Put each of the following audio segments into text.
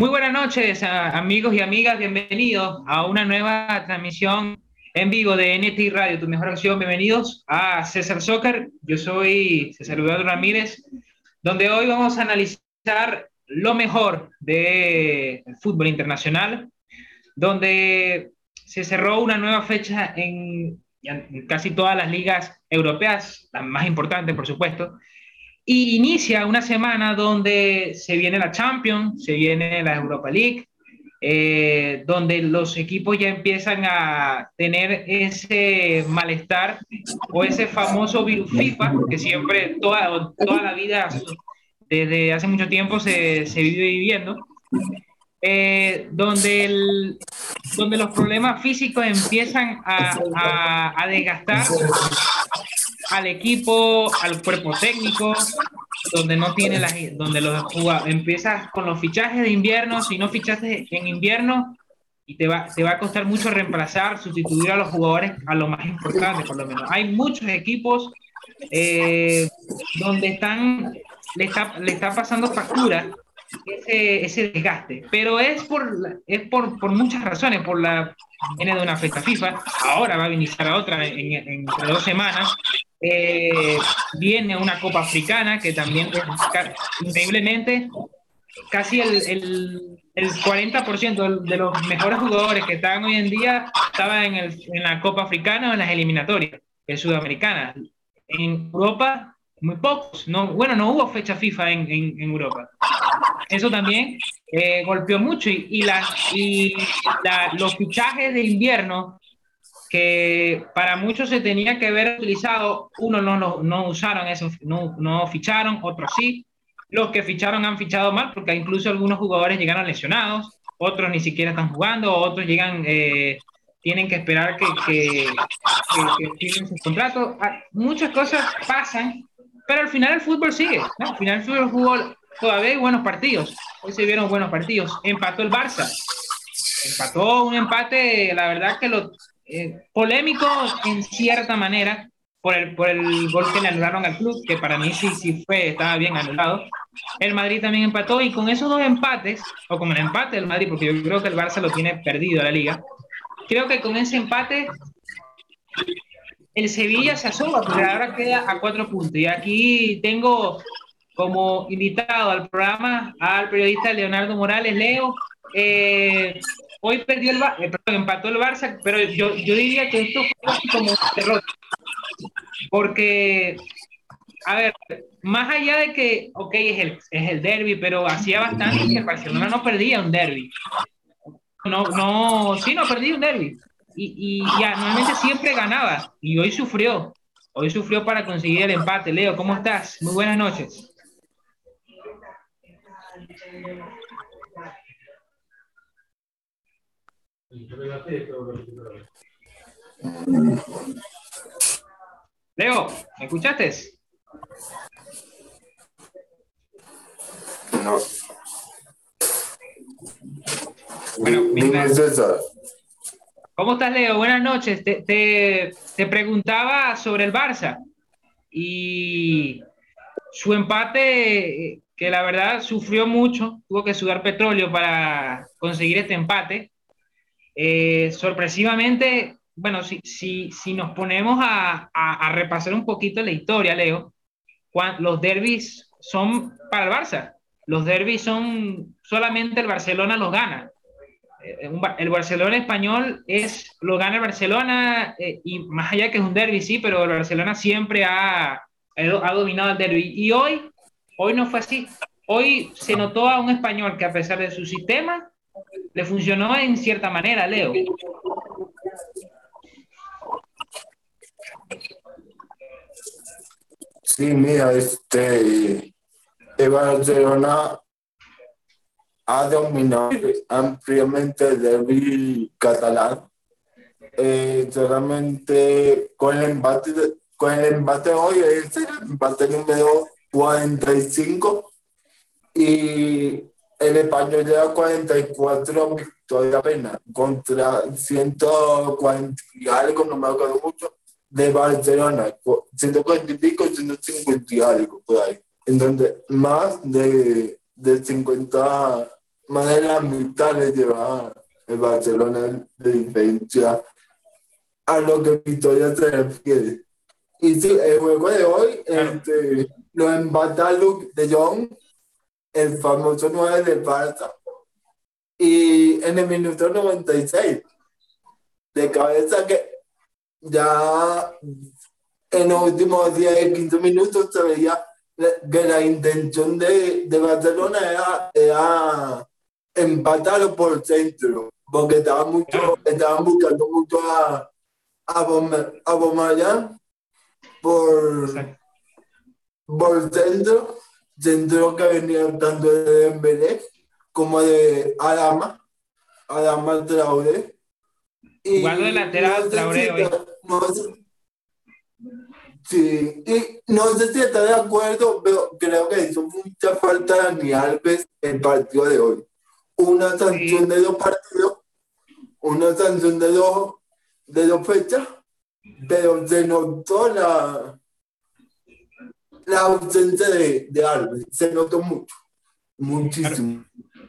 Muy buenas noches, amigos y amigas. Bienvenidos a una nueva transmisión en vivo de NT Radio, tu mejor opción. Bienvenidos a César Soccer. Yo soy César Eduardo Ramírez, donde hoy vamos a analizar lo mejor del fútbol internacional, donde se cerró una nueva fecha en, en casi todas las ligas europeas, las más importantes, por supuesto. Y inicia una semana donde se viene la Champions, se viene la Europa League, eh, donde los equipos ya empiezan a tener ese malestar o ese famoso virus FIFA que siempre, toda, toda la vida, desde hace mucho tiempo se, se vive viviendo, eh, donde, donde los problemas físicos empiezan a, a, a desgastar al equipo, al cuerpo técnico, donde no tiene las, donde los empiezas con los fichajes de invierno, si no fichaste en invierno, y te va, te va a costar mucho reemplazar, sustituir a los jugadores a lo más importante, por lo menos. Hay muchos equipos eh, donde están, le está, le está pasando factura ese, ese desgaste, pero es por, es por, por muchas razones, por la viene de una fecha FIFA, ahora va a iniciar a otra en, en, dos semanas, eh, viene una Copa Africana que también, increíblemente, casi el, el, el 40% de los mejores jugadores que están hoy en día estaban en, el, en la Copa Africana o en las eliminatorias, que es sudamericana. En Europa, muy pocos. No, bueno, no hubo fecha FIFA en, en, en Europa. Eso también eh, golpeó mucho y, y, la, y la, los fichajes de invierno que para muchos se tenía que haber utilizado, uno no, no, no usaron eso, no, no ficharon, otros sí. Los que ficharon han fichado mal porque incluso algunos jugadores llegaron lesionados, otros ni siquiera están jugando, otros llegan, eh, tienen que esperar que, que, que, que firmen sus contratos. Ah, muchas cosas pasan, pero al final el fútbol sigue. ¿no? Al final el fútbol todavía hay buenos partidos. Hoy se vieron buenos partidos. Empató el Barça. Empató un empate, la verdad que lo, eh, polémico en cierta manera por el, por el gol que le anularon al club, que para mí sí, sí fue, estaba bien anulado. El Madrid también empató y con esos dos empates, o con el empate del Madrid, porque yo creo que el Barça lo tiene perdido la liga, creo que con ese empate el Sevilla se asoma, porque ahora queda a cuatro puntos. Y aquí tengo como invitado al programa al periodista Leonardo Morales, Leo. Eh, hoy perdió el eh, perdón, empató el Barça, pero yo, yo diría que esto fue como un derrota. Porque, a ver, más allá de que, ok, es el, es el derby, pero hacía bastante que el Barcelona no perdía un derby. No, no, sí, no perdía un derby. Y, y, y normalmente siempre ganaba. Y hoy sufrió. Hoy sufrió para conseguir el empate. Leo, ¿cómo estás? Muy buenas noches. Leo, ¿me escuchaste? No. Bueno, César. ¿Cómo estás, Leo? Buenas noches. Te, te, te, preguntaba sobre el Barça y su empate, que la verdad sufrió mucho, tuvo que sudar petróleo para conseguir este empate. Eh, sorpresivamente, bueno, si, si, si nos ponemos a, a, repasar un poquito la historia, Leo, los derbis son para el Barça. Los derbis son solamente el Barcelona los gana. Eh, el Barcelona español es lo gana el Barcelona eh, y más allá que es un derby, sí, pero el Barcelona siempre ha, ha dominado el derby. Y hoy, hoy no fue así. Hoy se notó a un español que a pesar de su sistema, le funcionó en cierta manera, Leo. Sí, mira, este, el Barcelona ha dominado ampliamente el catalán. Eh, solamente con el empate, con el empate hoy el empate número 45 y el español lleva 44 victorias apenas contra 140 y algo, no me acuerdo mucho, de Barcelona, 140 y pico, 150 y algo por ahí. Entonces, más de, de 50 más de la mitad le lleva el Barcelona de diferencia a lo que Victoria se refiere. Y sí, el juego de hoy este, lo empata Luke de Jong, el famoso 9 de Barça, y en el minuto 96, de cabeza que ya en los últimos 10, 15 minutos se veía que la intención de, de Barcelona era, era empatarlo por centro, porque estaban, mucho, estaban buscando mucho a, a, a por, por centro, centro que venía tanto de Dembélé como de Adama, Adama Traoré. Y Jugando de lateral Traoré Sí, y no sé si está de acuerdo, pero creo que hizo mucha falta Dani Alves el partido de hoy. Una sanción de dos partidos, una sanción de dos, de dos fechas, pero se notó la, la ausencia de, de se notó mucho, muchísimo.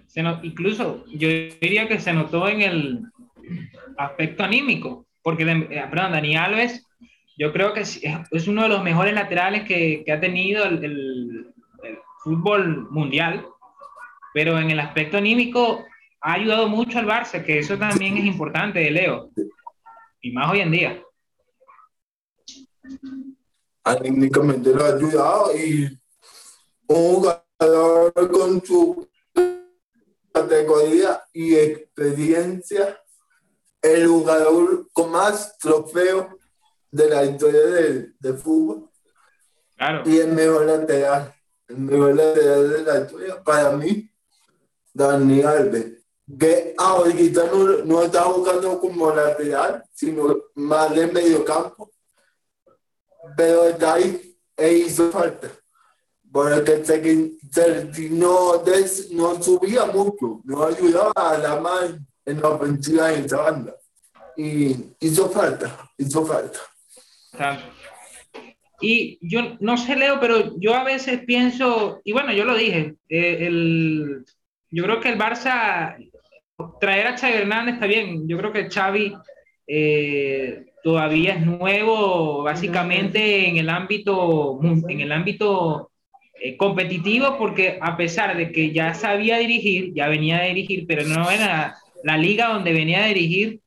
Se incluso yo diría que se notó en el aspecto anímico, porque, eh, perdón, Dani Alves yo creo que es, uno de los mejores laterales que, ha tenido el, el, fútbol mundial, pero en el aspecto anímico ha ayudado mucho al Barça, que eso también es importante, Leo, y más hoy en día. Anímicamente lo ha ayudado y un jugador con su categoría y experiencia, el jugador con más trofeos de la historia del de fútbol. Claro. Y el mejor lateral, el mejor lateral de la historia para mí, Dani Alves. Que ahorita no, no está jugando como lateral, sino más de medio campo. Pero está ahí e hizo falta. Porque se, no, no subía mucho, no ayudaba a la más en la ofensiva de esa banda. Y hizo falta, hizo falta. Y yo no sé, Leo, pero yo a veces pienso, y bueno, yo lo dije, eh, el, yo creo que el Barça, traer a Xavi Hernández está bien, yo creo que Xavi eh, todavía es nuevo básicamente en el ámbito, en el ámbito eh, competitivo, porque a pesar de que ya sabía dirigir, ya venía a dirigir, pero no era la liga donde venía a dirigir,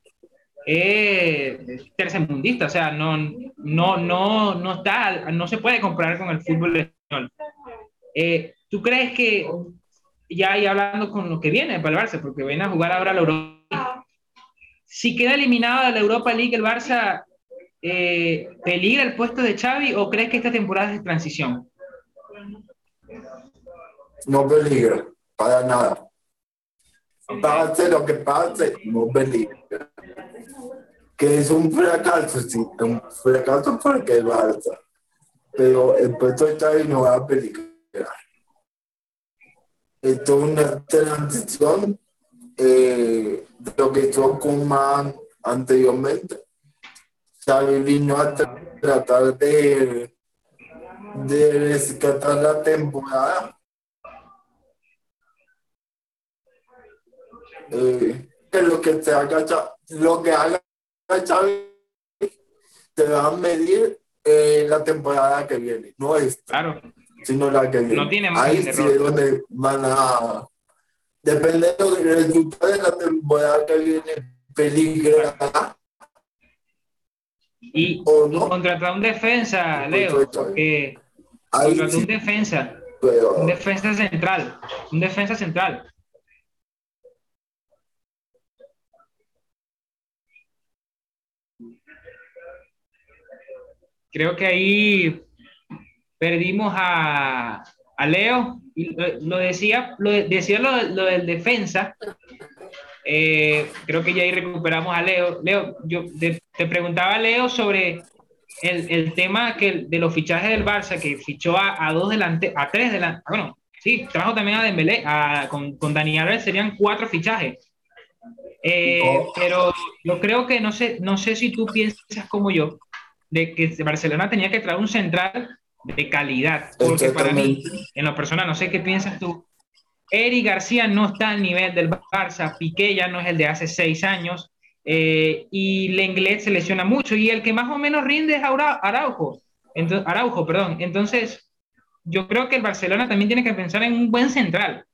es tercermundista, o sea, no, no, no, no está, no se puede comparar con el fútbol español. Eh, ¿Tú crees que, ya y hablando con lo que viene para el Barça, porque viene a jugar ahora la Europa, si queda eliminado de la Europa League el Barça, eh, ¿peligra el puesto de Xavi o crees que esta temporada es de transición? No peligra, para nada. Pase lo que pase, no peligra que es un fracaso, sí, un fracaso porque el Barça, pero el puesto de Xavi no va a peligrar. Esto es una transición eh, de lo que hizo Kuman anteriormente. Xavi vino a tratar de, de rescatar la temporada. Eh, que lo que se haga, lo que haga te van a medir eh, la temporada que viene, no esta, claro. sino la que viene. No tiene más Ahí sí es donde van a, dependiendo del resultado de la temporada que viene, peligra. Y, o no. contratar un defensa, Leo, que contratar un defensa, un defensa central, un defensa central. creo que ahí perdimos a, a Leo. Y lo, decía, lo, decía lo, lo del defensa. Eh, creo que ya ahí recuperamos a Leo. Leo, yo te, preguntaba a Leo sobre el, el, tema que, de los fichajes del Barça, que fichó a, a dos delante, a tres delante, ah, bueno, sí, trajo también a Dembélé, a, con, con Dani Alves serían cuatro fichajes. Eh, pero yo creo que no sé, no sé si tú piensas como yo, de que Barcelona tenía que traer un central de calidad. Porque para mí, en lo personal, no sé qué piensas tú, Eric García no está al nivel del Barça, Piqué ya no es el de hace seis años, eh, y Lenglet se lesiona mucho, y el que más o menos rinde es Araujo, entonces, Araujo, perdón. Entonces, yo creo que el Barcelona también tiene que pensar en un buen central.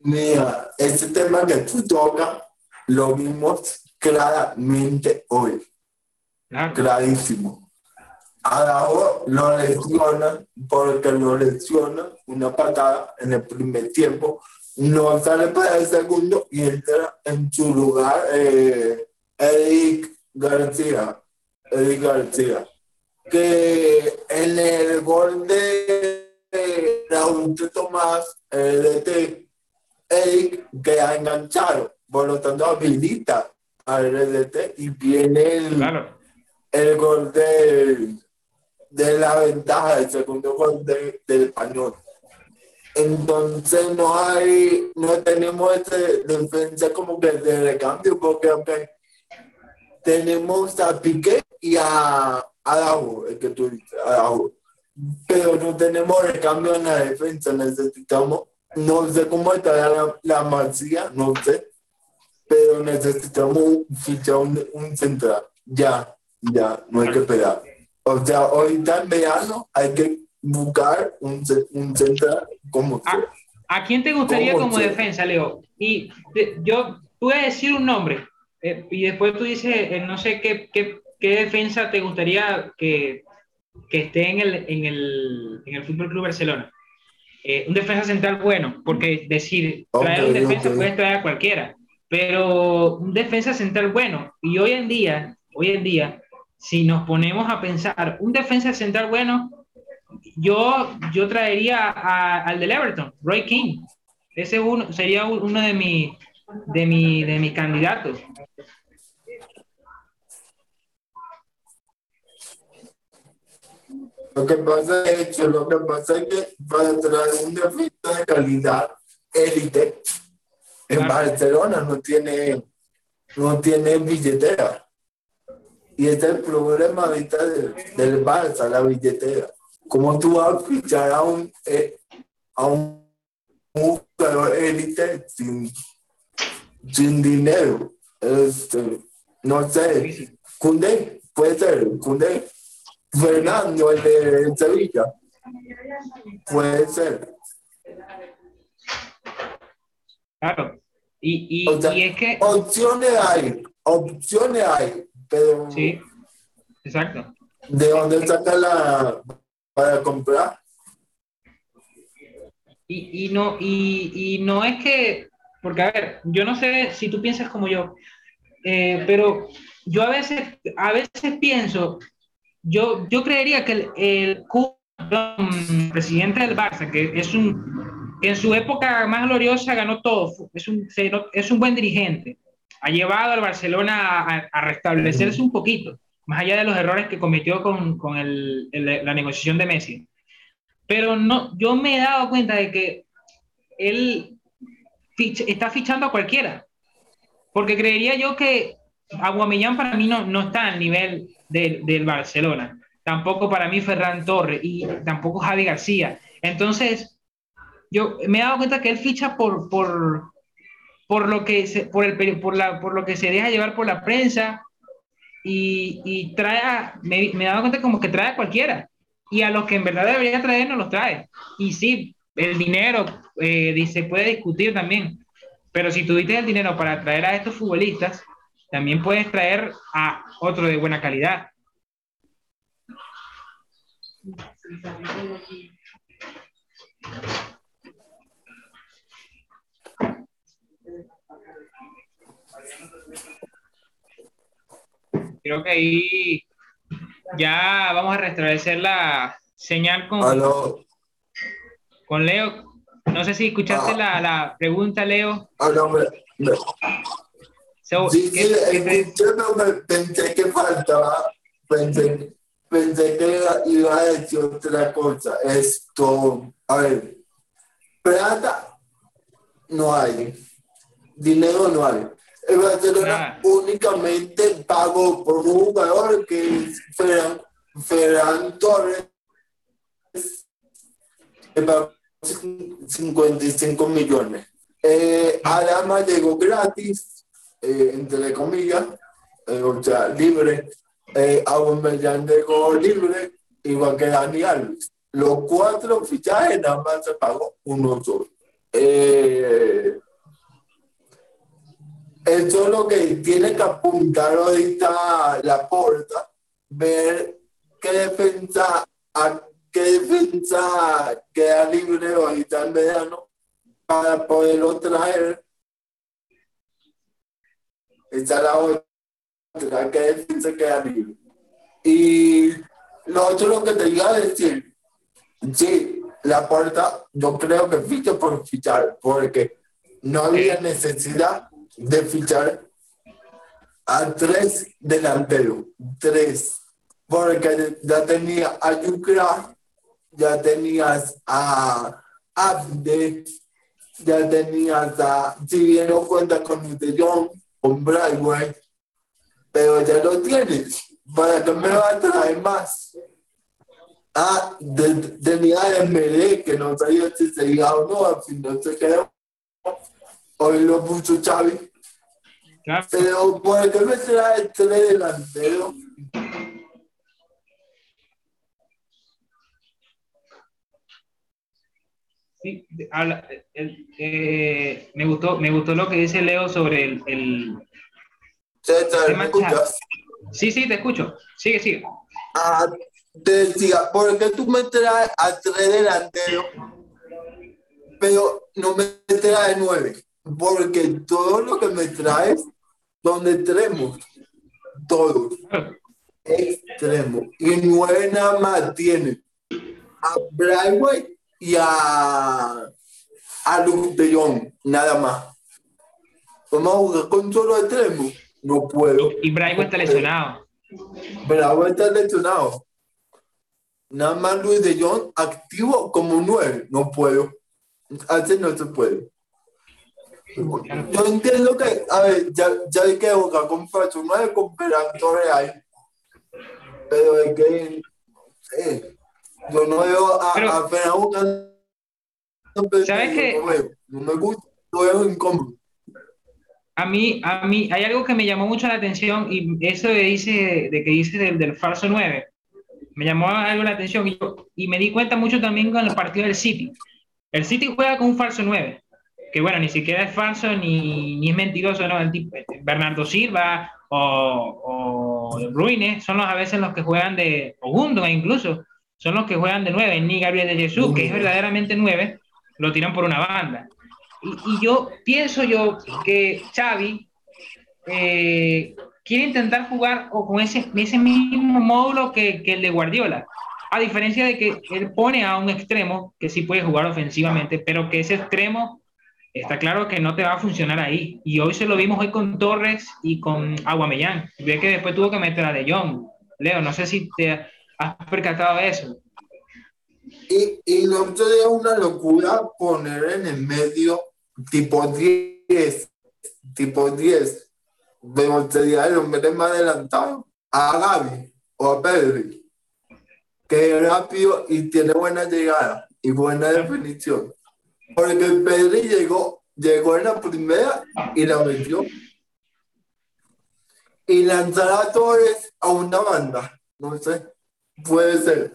Mira, ese tema que tú tocas lo vimos claramente hoy. Clarísimo. Araujo lo lesiona porque lo lesiona una patada en el primer tiempo, no sale para el segundo y entra en su lugar eh, Eric García. Eric García. Que en el gol de Raúl Tomás, el de Eric queda enganchado, por lo tanto habilita al RDT y viene el, el gol de, de la ventaja, el segundo gol del español. Entonces no hay, no tenemos ese defensa como que de recambio, porque aunque tenemos a Piqué y a Araujo, el que tú dices, Pero no tenemos recambio en la defensa, necesitamos, no sé cómo está la, la Marcia, no sé, pero necesitamos fichar un, un central, ya, ya, no hay que esperar. O sea, ahorita en verano hay que buscar un, un central como ¿A, ¿A quién te gustaría como defensa, Leo? Y yo voy a decir un nombre, eh, y después tú dices, eh, no sé qué, qué, qué, defensa te gustaría que, que esté en el, en el, en el Fútbol Club Barcelona. Eh, un defensa central bueno, porque decir, traer un defensa puedes traer a cualquiera, pero un defensa central bueno. Y hoy en día, hoy en día, si nos ponemos a pensar, un defensa central bueno, yo, yo traería al del Everton, Roy King. Ese uno, sería uno de mis de mi, de mi candidato. Lo que pasa es que, lo que pasa es que para traer un defensa de calidad élite, en Barcelona no tiene, no tiene billetera. Y este es el problema ahorita del, del Barça, la billetera. ¿Cómo tú vas a fichar a un, eh, a un jugador élite sin, sin dinero? Este, no sé, Cundé, puede ser, Cundé. Fernando, el de Sevilla. Puede ser. Claro. Y, y, y, es que. Opciones hay, opciones hay, pero. Sí, exacto. ¿De dónde saca la. para comprar? Y, y, no, y, y no es que. Porque, a ver, yo no sé si tú piensas como yo, eh, pero yo a veces, a veces pienso yo, yo creería que el, el presidente del Barça, que es un, en su época más gloriosa ganó todo, es un, es un buen dirigente, ha llevado al Barcelona a, restablecerse un poquito, más allá de los errores que cometió con, con el, la negociación de Messi. Pero no, yo me he dado cuenta de que él está fichando a cualquiera, porque creería yo que Aguamellán para mí no, no está al nivel del, Barcelona. Tampoco para mí Ferran Torres y tampoco Javi García. Entonces, yo me he dado cuenta que él ficha por, por, por, lo, que se, por, el, por, la, por lo que se deja llevar por la prensa y, y trae, me, me, he dado cuenta como que trae a cualquiera. Y a los que en verdad debería traer, no los trae. Y sí, el dinero eh, se puede discutir también. Pero si tuviste el dinero para traer a estos futbolistas, también puedes traer a otro de buena calidad. Creo que ahí ya vamos a restablecer la señal con, con Leo. No sé si escuchaste ah. la, la, pregunta, Leo. Ah, sí, sí, yo no me pensé que faltaba, pensé, pensé que iba a decir otra cosa. Esto, a ver, plata no hay, dinero no hay. El Barcelona únicamente pagó por un jugador que es Ferran, Ferran Torres 55 millones. Eh, Adama llegó gratis, eh, entre comillas, eh, o sea, libre. Eh, Aubameyang llegó libre, igual que Dani Alves. Los cuatro fichajes nada más se pagó uno solo. Eh, eso es lo que tiene que apuntar ahorita la puerta, ver qué defensa, a qué defensa queda libre ahorita en verano para poderlo traer. Esa es la otra, qué defensa queda libre. Y lo otro lo que te iba a decir, sí, la puerta, yo creo que ficha por fichar, porque no había necesidad de fichar a tres delanteros, tres, porque ya tenía a Yucra, ya tenías a Abde, ya tenías a, si bien no cuenta con Jong, con Brightway, pero ya lo tienes, ¿para que me va a traer más? Ah, de, tenía a MD, que no sabía si se iba o no, al final se quedó hoy lo puso Xavi. Claro. Pero ¿por qué me trae tres delanteros? Sí, habla- el- eh, me, gustó, me gustó lo que dice Leo sobre el... el- César, ¿me escuchas? Sí, sí, te escucho. Sigue, sigue. Ah, te decía, ¿por qué tú me traes a tres delanteros, pero no me traes nueve? Porque todo lo que me traes son extremos, todos extremos. Y nueve nada más tiene a Brightway y a, a Luke de Jong, nada más. Vamos a jugar con solo extremos. No puedo. Y Braigo está lesionado. Bravo está lesionado. Nada más Luis de Jong activo como nueve. No puedo. Así no se puede. Yo entiendo que, a ver, ya, ya hay que jugar con falso nueve con Torres ahí. Pero es que, eh, yo no veo a, Pero- a. ¿Sabes qué? No, veo. no me gusta, lo veo incómodo. A mí, a mí, hay algo que me llamó mucho la atención y eso de, dice, de que dice del, del falso 9, me llamó algo la atención y, yo- y me di cuenta mucho también con el partido del City. El City juega con un falso 9, que bueno, ni siquiera es falso ni, ni es mentiroso, ¿no? El tipo, Bernardo Silva o, o Ruine son los a veces los que juegan de, o Gundogan incluso, son los que juegan de 9, ni Gabriel de Jesús, que es verdaderamente 9, lo tiran por una banda. Y, y yo pienso yo que Xavi eh, quiere intentar jugar o con ese, ese mismo módulo que, que el de Guardiola. A diferencia de que él pone a un extremo que sí puede jugar ofensivamente, pero que ese extremo está claro que no te va a funcionar ahí. Y hoy se lo vimos hoy con Torres y con Aguamellán. Ve que después tuvo que meter a De Jong. Leo, no sé si te has percatado de eso. Y, y lo es una locura poner en el medio tipo 10, tipo 10, de Montería el hombre más adelantado, a Gaby o a Pedri, que es rápido y tiene buena llegada y buena definición. Porque Pedri llegó, llegó en la primera y la metió. Y lanzar a Torres a una banda, no sé, puede ser.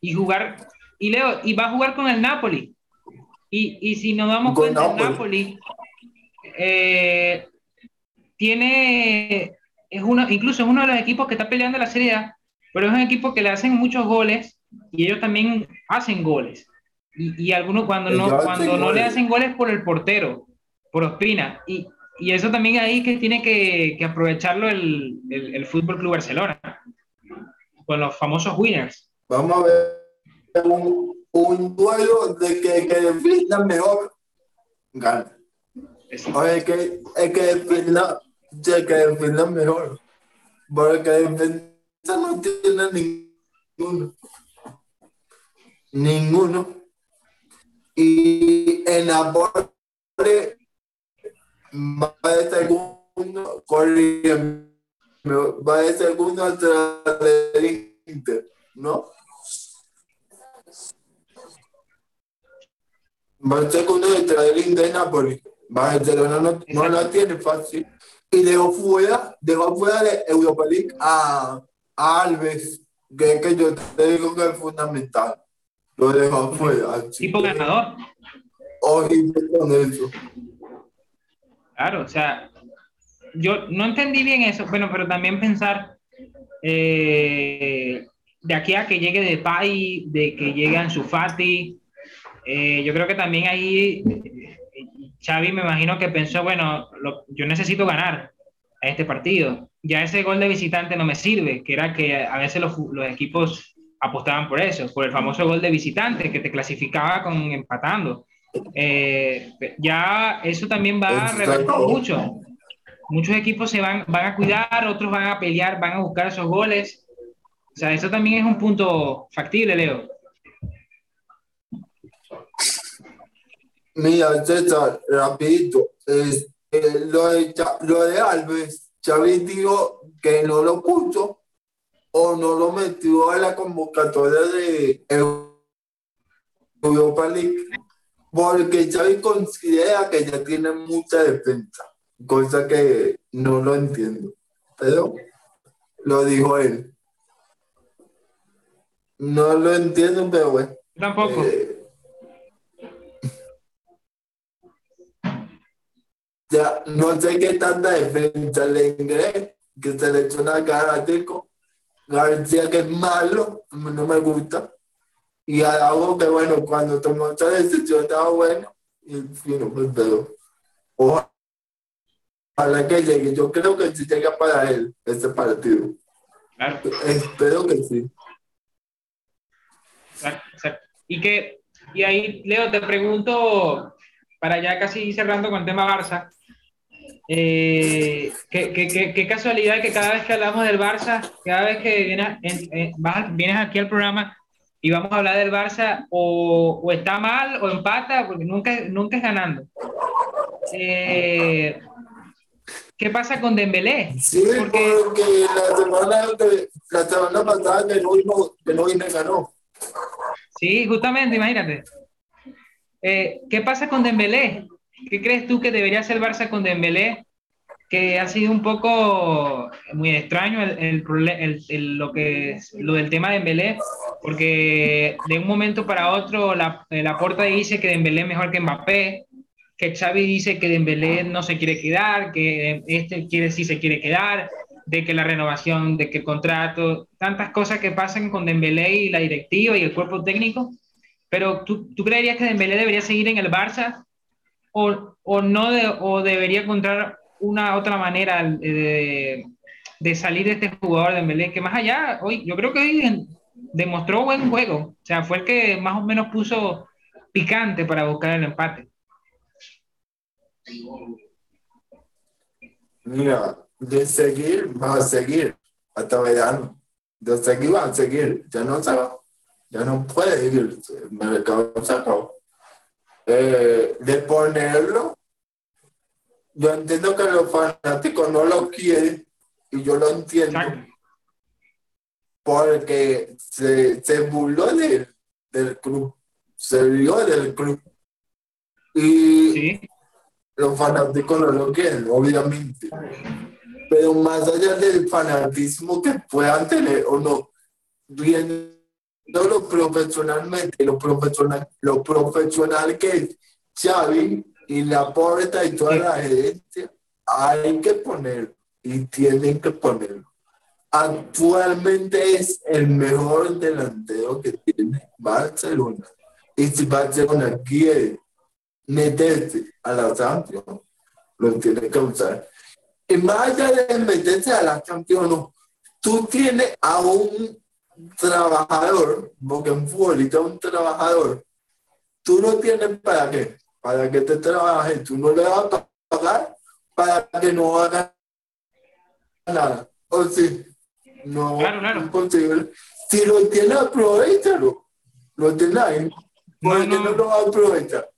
y jugar, y Leo, y va a jugar con el Napoli. Y, y si nos damos Con cuenta, Napoli. el Napoli eh, tiene, es uno, incluso es uno de los equipos que está peleando la Serie A, pero es un equipo que le hacen muchos goles y ellos también hacen goles. Y, y algunos cuando no, Ellos cuando no le hacen goles por el portero, por Ospina. Y, y eso también ahí que tiene que, que aprovecharlo el, el, el Fútbol Club Barcelona, con los famosos winners. Vamos a ver un, un duelo de que, que mejor gana. O el que, el que defina, el que defina mejor. Porque defensa no tiene ninguno. Ninguno. Y en va de segundo, corriendo. Va de segundo atrás de Inter, ¿no? Va el segundo detrás del Inter de Napoli. Barcelona no, no la tiene fácil. Y dejó fuera, dejó fuera de Europa League a, a Alves, que, que yo te digo que es fundamental. Lo dejó fuera. Tipo ganador. Ojito con eso. Claro, o sea, yo no entendí bien eso, bueno, pero también pensar eh, de aquí a que llegue de Pai, de que llegue Ansu Fati, eh, yo creo que también ahí Xavi me imagino que pensó, bueno, yo necesito ganar a este partido. Ya ese gol de visitante no me sirve, que era que a veces los, los equipos apostaban por eso, por el famoso gol de visitante que te clasificaba con empatando. Eh, ya eso también va a revertir mucho. Muchos equipos se van, van a cuidar, otros van a pelear, van a buscar esos goles. O sea, eso también es un punto factible, Leo. Mira, César, rapidito, eh, lo, de, lo de Alves, Xavi dijo que no lo puso o no lo metió a la convocatoria de Europa League porque Xavi considera que ya tiene mucha defensa, cosa que no lo entiendo, pero lo dijo él. No lo entiendo, pero bueno. Tampoco. Eh, ya no sé qué tanta defensa le inglés que se le echó una cara a Tico. García que es malo, no me gusta. Y algo que bueno, cuando tomó esta decisión estaba bueno. Y fin, pues, pero ojalá que llegue. Yo creo que sí llega para él este partido. Espero que sí. Y que, y ahí, Leo, te pregunto, para ya casi cerrando con el tema Barça, eh, ¿qué, qué, qué, casualidad que cada vez que hablamos del Barça, cada vez que vienes, vienes aquí al programa y vamos a hablar del Barça, o, o está mal o empata, porque nunca, nunca es ganando. Eh, ¿Qué pasa con Dembélé? Sí, porque, la, semana, la semana pasada no, que no ganó. Sí, justamente, imagínate. Eh, ¿Qué pasa con Dembélé? ¿Qué crees tú que debería hacer Barça con Dembélé? Que ha sido un poco muy extraño el, el, lo, que, lo del tema de Dembélé, porque de un momento para otro la, la porta dice que Dembélé es mejor que Mbappé, que Xavi dice que Dembélé no se quiere quedar, que este quiere sí se quiere quedar, de que la renovación, de que el contrato, tantas cosas que pasan con Dembélé y la directiva y el cuerpo técnico. Pero ¿tú, tú creerías que Dembélé debería seguir en el Barça o, o no o debería encontrar una otra manera de, de, salir de este jugador de Dembélé que más allá hoy yo creo que hoy demostró buen juego. O sea fue el que más o menos puso picante para buscar el empate. Mira de seguir va a seguir. Hasta verano. De seguir va a seguir. Ya no se ya no puede ir me acabo de eh, de ponerlo, yo entiendo que los fanáticos no lo quieren y yo lo entiendo. Porque se, se burló del, del club, se vio del club. Y los fanáticos no lo quieren, obviamente. Pero más allá del fanatismo que puedan tener o no, viene lo profesionalmente, lo profesional, lo profesional que es Xavi y la porta y toda la gerencia, hay que ponerlo y tienen que ponerlo. Actualmente es el mejor delantero que tiene Barcelona. Y si Barcelona quiere meterse a la Champions, lo tiene que usar. Y más allá de meterse a la Champions, tú tienes a un trabajador, porque en fútbol un trabajador, tú no tienes para qué, para que te trabaje, tú no le vas a pagar para que no haga nada. O si no es imposible. Si lo tienes, aprovechalo. Lo tienes ahí. Porque no, no, lo va a aprovechar.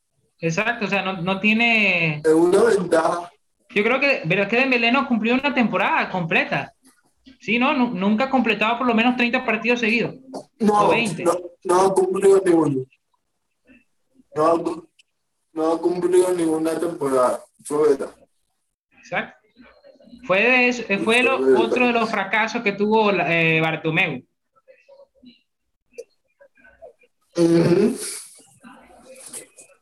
Exacto, o sea, no, no tiene. Es una ventaja. Yo creo que, pero es que Dembélé no cumplió una temporada completa. Sí, no, nunca ha completado por lo menos 30 partidos seguidos. No, 20. no, no ha cumplido ninguno. No, no ha cumplido ninguna temporada. Exacto. Fue, de, fue otro de los fracasos que tuvo eh, Bartomeu.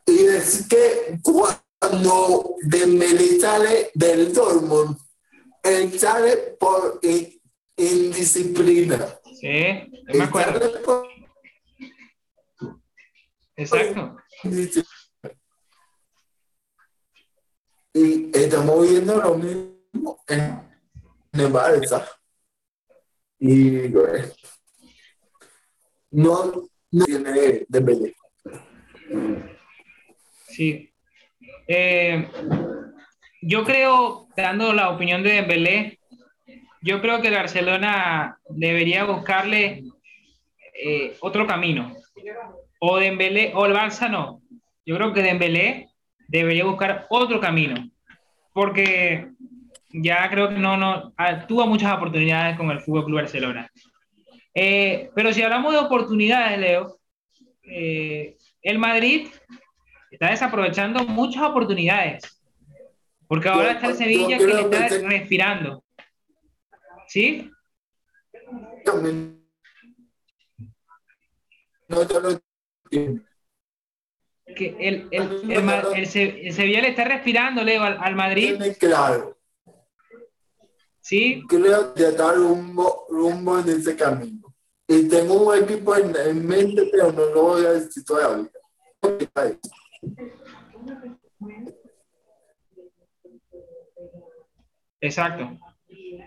Y es que cuando Dembélé sale del Dortmund, él sale por indisciplina. Sí, me acuerdo. Exacto. Y estamos viendo lo mismo en, el Barça. Y no, no tiene Dembélé. Sí. Eh, yo creo, dando la opinión de Dembélé, yo creo que Barcelona debería buscarle eh, otro camino. O Dembélé, o el Barça no. Yo creo que Dembélé debería buscar otro camino. Porque ya creo que no, no, tuvo muchas oportunidades con el Fútbol Club Barcelona. Eh, pero si hablamos de oportunidades, Leo, el Madrid está desaprovechando muchas oportunidades. Porque ahora está el Sevilla que le está respirando. ¿Sí? No, que el, el, el, Sevilla le está respirando, Leo, al, Madrid. Claro. Sí. Creo que está rumbo, rumbo en ese camino. Y tengo un equipo en, en mente, pero no lo voy a decir todavía. Exacto.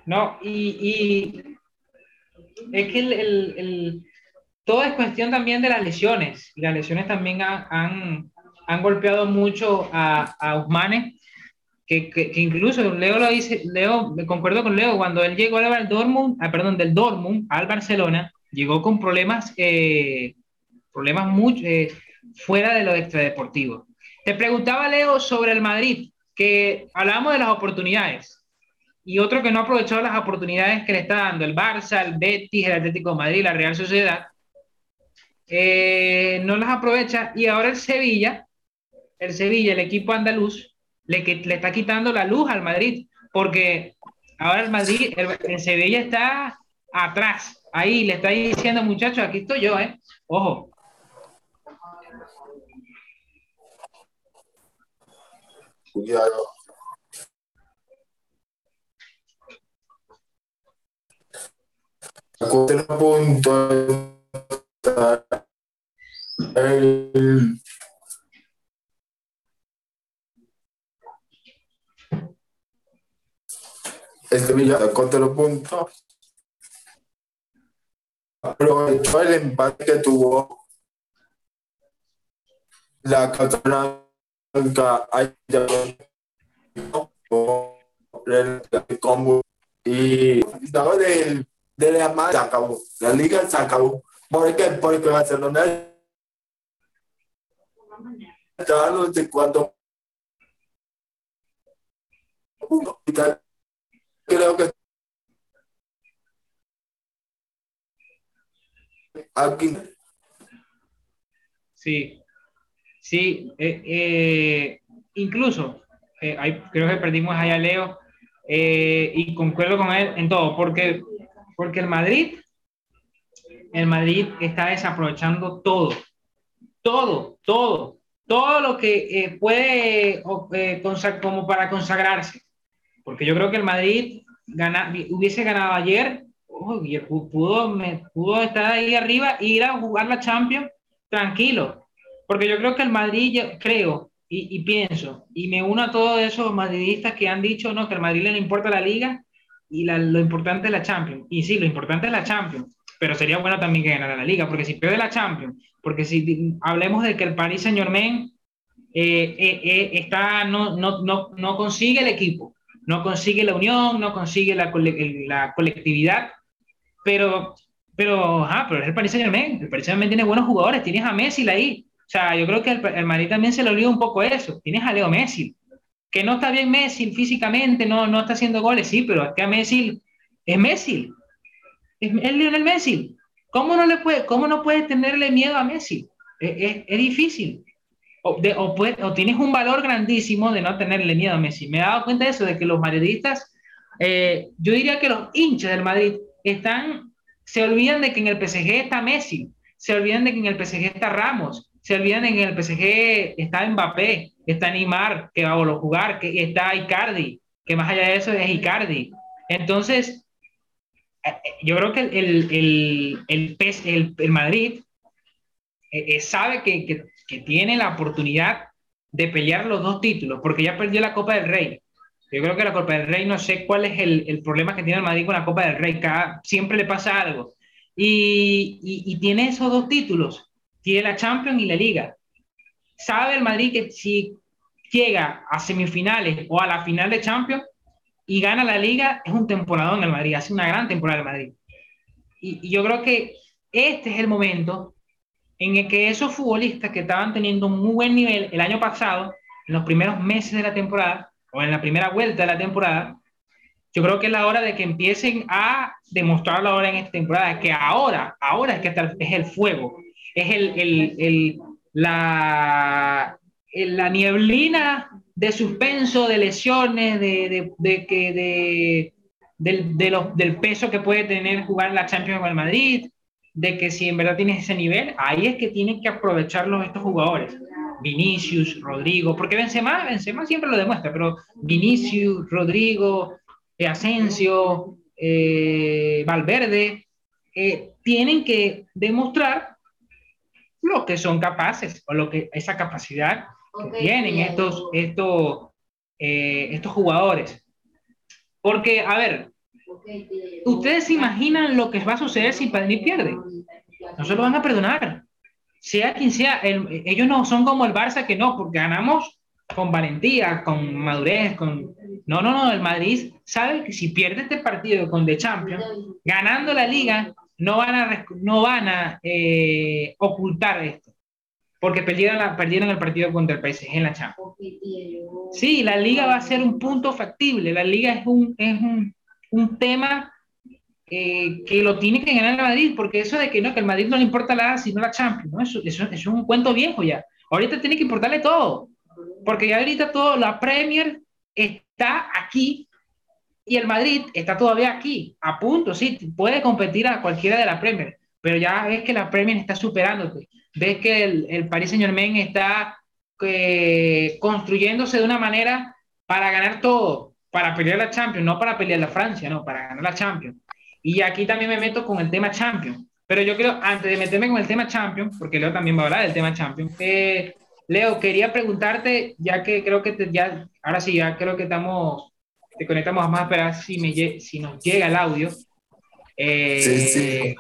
No, y, es que el, todo es cuestión también de las lesiones. Y las lesiones también han, han, golpeado mucho a, a que, que, incluso Leo lo dice, Leo, me concuerdo con Leo, cuando él llegó al Dortmund, ah, perdón, del Dortmund al Barcelona, llegó con problemas, eh, problemas mucho, eh, fuera de lo extradeportivo. Te preguntaba, Leo, sobre el Madrid, que hablábamos de las oportunidades. Y otro que no ha aprovechado las oportunidades que le está dando el Barça, el Betis, el Atlético de Madrid, la Real Sociedad, eh, no las aprovecha. Y ahora el Sevilla, el Sevilla, el equipo andaluz, le, le está quitando la luz al Madrid, porque ahora el Madrid, el, Sevilla está atrás. Ahí le está diciendo, muchachos, aquí estoy yo, ¿eh? Ojo, Cuidado. Puntos. El, el Sevilla cuatro puntos. Aprovechó el empate que tuvo la Catalana y de, de la madre se acabó, la liga se acabó. ¿Por qué? Porque Barcelona estaba no sé cuánto creo que aquí sí Sí, eh, eh, incluso, eh, creo que perdimos allá Leo y concuerdo con él en todo, porque, porque el Madrid, el Madrid está desaprovechando todo, todo, todo, todo lo que puede como para consagrarse, porque yo creo que el Madrid hubiese ganado ayer, pudo, me, pudo estar ahí arriba e ir a jugar la Champions tranquilo. Porque yo creo que el Madrid, creo y, pienso, y me uno a todos esos madridistas que han dicho no, que al Madrid le importa la liga y lo importante es la Champions. Y sí, lo importante es la Champions, pero sería bueno también que ganara la liga, porque si pierde la Champions, porque si hablemos de que el Paris Saint Germain eh, eh, eh, está, no, no, no, no consigue el equipo, no consigue la unión, no consigue la, la colectividad, pero, pero, ah, pero es el Paris Saint Germain, el Paris Saint Germain tiene buenos jugadores, tienes a Messi ahí, o sea, yo creo que el, Madrid también se le olvida un poco eso. Tienes a Leo Messi, que no está bien Messi físicamente, no, no está haciendo goles, sí, pero es que a Messi es Messi. Es, Lionel Messi. ¿Cómo no, le puede, ¿Cómo no puedes tenerle miedo a Messi? Es, es, difícil. O, de, o, o, tienes un valor grandísimo de no tenerle miedo a Messi. Me he dado cuenta de eso, de que los madridistas, eh, yo diría que los hinchas del Madrid están, se olvidan de que en el PSG está Messi, se olvidan de que en el PSG está Ramos, se olvidan en el PSG está Mbappé, está Neymar, que va a jugar, que está Icardi, que más allá de eso es Icardi. Entonces, eh, eh, yo creo que el, el, el, el Madrid eh, sabe que, que, que, tiene la oportunidad de pelear los dos títulos, porque ya perdió la Copa del Rey. Yo creo que la Copa del Rey, no sé cuál es el, problema que tiene el Madrid con la Copa del Rey, cada, siempre le pasa algo. Y, y, y, tiene esos dos títulos, tiene la Champions y la Liga. Sabe el Madrid que si llega a semifinales o a la final de Champions y gana la Liga, es un temporada en el Madrid, hace una gran temporada el Madrid. Y, y yo creo que este es el momento en el que esos futbolistas que estaban teniendo un muy buen nivel el año pasado, en los primeros meses de la temporada, o en la primera vuelta de la temporada, yo creo que es la hora de que empiecen a demostrarlo ahora en esta temporada, que ahora, ahora es que es el fuego, es el, el, el la, la nieblina de suspenso, de lesiones, de, de, de que de, del, de del peso que puede tener jugar la Champions con el Madrid, de que si en verdad tienes ese nivel, ahí es que tienen que aprovecharlos estos jugadores. Vinicius, Rodrigo, porque Benzema, Benzema siempre lo demuestra, pero Vinicius, Rodrigo, Asensio, eh, Valverde, eh, tienen que demostrar lo que son capaces o lo que esa capacidad que tienen estos, estos, estos jugadores. Porque, a ver, ustedes se imaginan lo que va a suceder si Madrid pierde. No se lo van a perdonar sea quien sea, ellos no son como el Barça que no, porque ganamos con valentía, con madurez, con... No, no, no, el Madrid sabe que si pierde este partido con The Champions, ganando la liga, no van a, no van a eh, ocultar esto, porque perdieron, la, perdieron el partido contra el PSG en la Champions. Sí, la liga va a ser un punto factible, la liga es un, es un, un tema eh, que lo tiene que ganar el Madrid, porque eso de que no, que el Madrid no le importa la sino la Champions, ¿no? eso, eso, es un cuento viejo ya. Ahorita tiene que importarle todo, porque ya ahorita todo, la Premier está aquí y el Madrid está todavía aquí, a punto, sí, puede competir a cualquiera de la Premier, pero ya ves que la Premier está superándote, ves que el, el Paris Saint Germain está eh, construyéndose de una manera para ganar todo, para pelear la Champions, no para pelear la Francia, no, para ganar la Champions. Y aquí también me meto con el tema Champions. Pero yo creo, antes de meterme con el tema Champions, porque Leo también va a hablar del tema Champions, eh, Leo, quería preguntarte, ya que creo que ya, ahora sí, ya creo que estamos, te conectamos, vamos a esperar si, me, si nos llega el audio. Eh, sí, sí.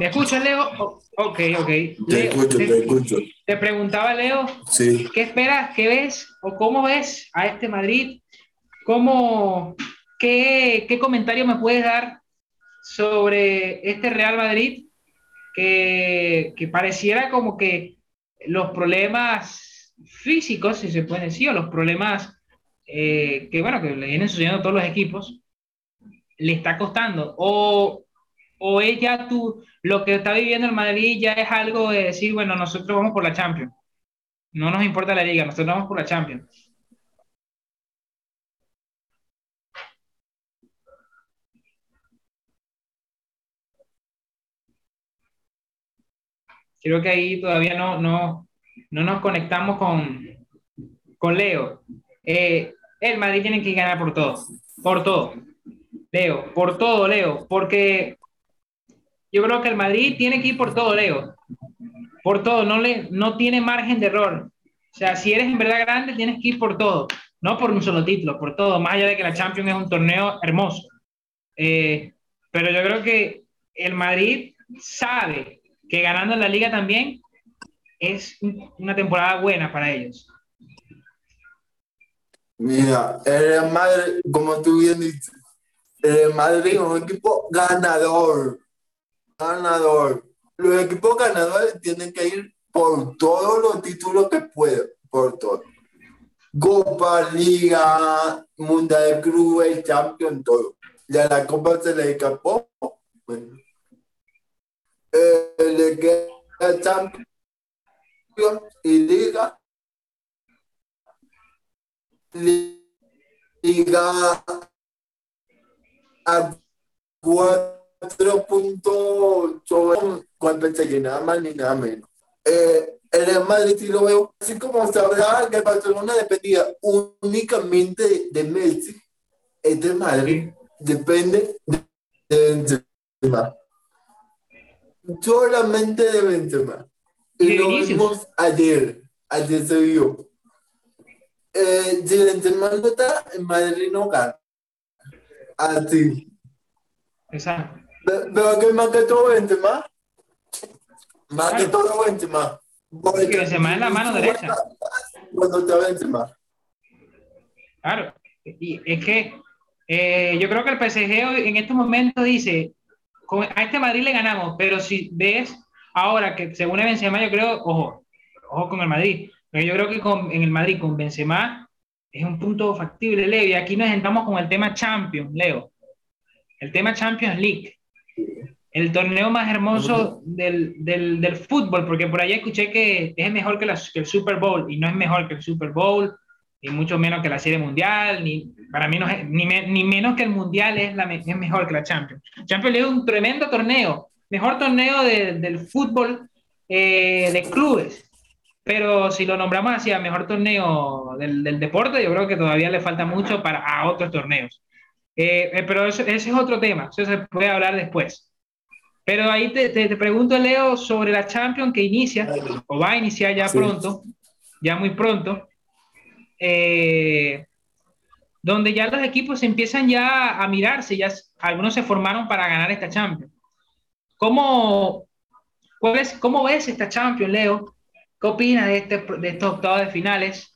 ¿Me escuchas, Leo? ok, ok. Te escucho, te, escucho. Te preguntaba, Leo, sí. ¿qué esperas, qué ves o cómo ves a este Madrid? ¿Cómo, qué, qué comentario me puedes dar sobre este Real Madrid que, que pareciera como que los problemas físicos, si se puede decir, o los problemas eh, que, bueno, que le vienen sucediendo a todos los equipos, le está costando. O, o es ya tú, lo que está viviendo el Madrid ya es algo de decir, bueno, nosotros vamos por la Champions. No nos importa la liga, nosotros vamos por la Champions. Creo que ahí todavía no, no, no nos conectamos con, con Leo. Eh, el Madrid tiene que ganar por todo, por todo. Leo, por todo, Leo, porque yo creo que el Madrid tiene que ir por todo, Leo. Por todo, no, le, no tiene margen de error. O sea, si eres en verdad grande, tienes que ir por todo, no por un solo título, por todo, más allá de que la Champions es un torneo hermoso. Eh, pero yo creo que el Madrid sabe que ganando la liga también es una temporada buena para ellos. Mira, el Madrid, como tú bien dices, el Madrid es un equipo ganador, ganador. Los equipos ganadores tienen que ir por todos los títulos que puedan, por todo. Copa, Liga, Mundial de Clubes, Champions, todo. ya la Copa se le escapó. Bueno, le queda Champions y Liga. Liga a 4.8 cuando se nada más ni nada menos. Eh, el Real Madrid sí lo veo, así como se hablaba que el Barcelona dependía únicamente de, Messi. Este Madrid depende de. Solamente de Benzema. Y lo vimos ayer, ayer se vio. Eh, si Benzema no está, Madrid no gana. Así. Exacto. Pero que más que todo Benzema. Más que todo Benzema. Porque Benzema es la mano derecha. Cuando te Benzema. Claro. Y es que eh, yo creo que el PSG en estos momentos dice, a este Madrid le ganamos, pero si ves ahora que según el Benzema, yo creo, ojo, ojo con el Madrid, pero yo creo que con, en el Madrid con Benzema es un punto factible, Leo, y aquí nos sentamos con el tema Champions, Leo, el tema Champions League, el torneo más hermoso del, del, del fútbol, porque por allá escuché que es mejor que, que el Super Bowl, y no es mejor que el Super Bowl, ni mucho menos que la Serie Mundial, ni para mí no es, ni, ni, menos que el Mundial es, la, es mejor que la Champions. Champions League es un tremendo torneo, mejor torneo de, del fútbol eh, de clubes. Pero si lo nombramos así, a mejor torneo del, del, deporte, yo creo que todavía le falta mucho para a otros torneos. Eh, eh, pero eso, ese es otro tema, eso se puede hablar después. Pero ahí te, te, te, pregunto, Leo, sobre la Champions que inicia, o va a iniciar ya sí. pronto, ya muy pronto. Eh, donde ya los equipos empiezan ya a mirarse, ya algunos se formaron para ganar esta Champions. ¿Cómo, es, cómo ves esta Champions, Leo? ¿Qué opinas de, este, de estos octavos de finales?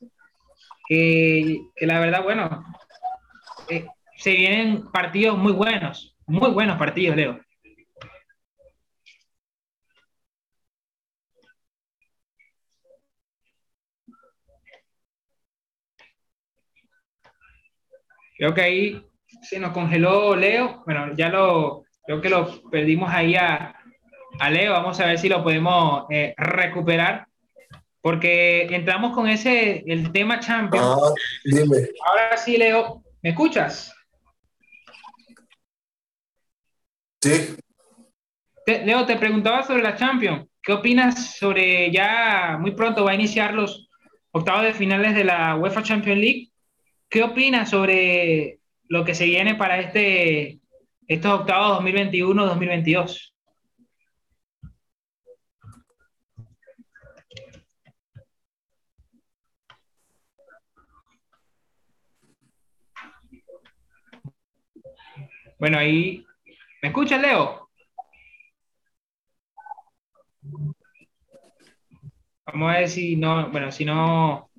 Que, la verdad, bueno, eh, se vienen partidos muy buenos, muy buenos partidos, Leo. Creo que ahí se nos congeló Leo. Bueno, ya lo, creo que lo perdimos ahí a, a Leo. Vamos a ver si lo podemos eh, recuperar. Porque entramos con ese, el tema Champions. Ah, dime. Ahora sí, Leo, ¿me escuchas? Sí. Te, Leo, te preguntaba sobre la Champions. ¿Qué opinas sobre ya muy pronto va a iniciar los octavos de finales de la UEFA Champions League? ¿Qué opinas sobre lo que se viene para este, estos octavos 2021-2022? Bueno, ahí. ¿Me escuchas, Leo? Vamos a ver si no, bueno, si no,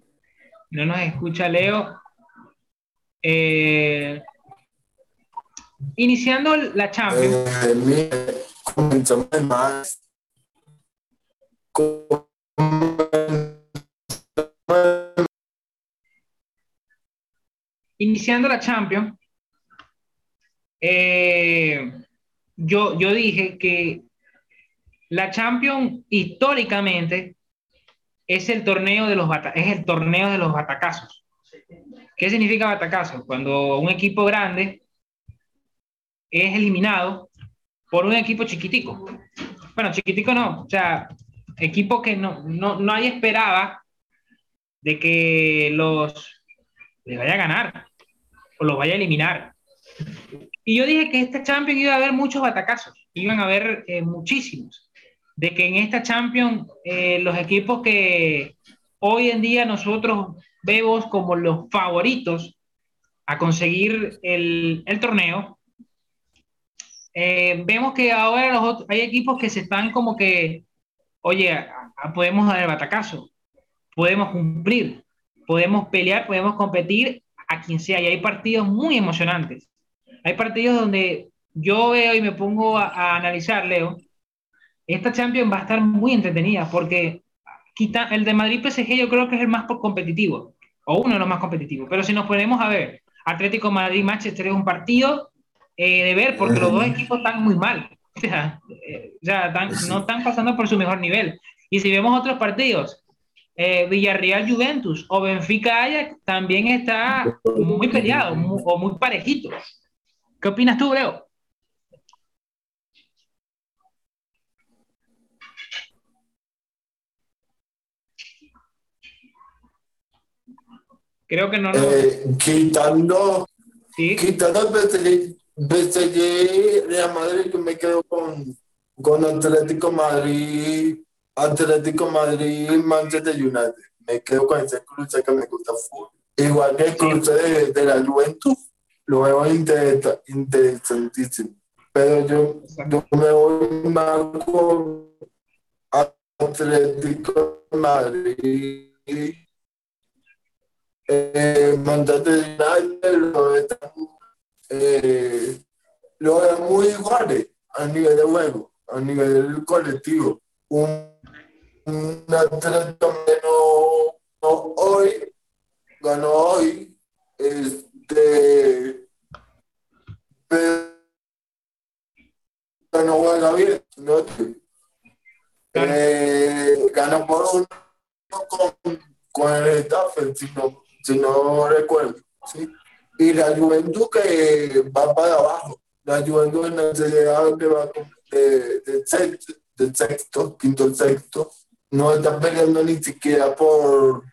no nos escucha Leo. Eh, iniciando la Champions. Eh, más. Iniciando la Champions, eh, yo, yo dije que la Champions históricamente es el torneo de los es el torneo de los batacazos. ¿Qué significa batacazo? Cuando un equipo grande es eliminado por un equipo chiquitico. Bueno, chiquitico no, o sea, equipo que no, no, nadie esperaba de que los les vaya a ganar o los vaya a eliminar. Y yo dije que esta Champions iba a haber muchos batacazos, iban a haber eh, muchísimos. De que en esta Champions eh, los equipos que hoy en día nosotros vemos como los favoritos a conseguir el, el torneo. Eh, vemos que ahora los otros, hay equipos que se están como que, oye, podemos dar el batacazo, podemos cumplir, podemos pelear, podemos competir a quien sea. Y hay partidos muy emocionantes. Hay partidos donde yo veo y me pongo a, a analizar, Leo, esta Champions va a estar muy entretenida porque quita, el de Madrid PSG yo creo que es el más competitivo, o uno de los más competitivos, pero si nos ponemos a ver, Atlético Madrid Manchester es un partido eh, de ver, porque los dos equipos están muy mal. O sea, eh, no están pasando por su mejor nivel. Y si vemos otros partidos, eh, Villarreal Juventus o Benfica Ajax también está muy peleado o muy parejito. ¿Qué opinas tú, Leo? Creo que no. Eh, quitando, ¿Sí? quitando el PSG, Real Madrid, que me quedo con, con Atlético Madrid, Atlético Madrid, Manchester United. Me quedo con ese cruce que me gusta full. Igual que el cruce de, la Juventus, lo veo interesantísimo. Pero yo, yo me voy más con Atlético Madrid eh, Manchester United lo eh, lo muy iguales a nivel de juego, a nivel colectivo. Un, un atleta no, no, hoy, ganó hoy, este, pero no juega bien, no, eh, ganó por uno con, con el Stafford, sino si no recuerdo. ¿sí? Y la juventud que va para abajo, la juventud en la sociedad que va de, sexto, de sexto, quinto, sexto, no está peleando ni siquiera por,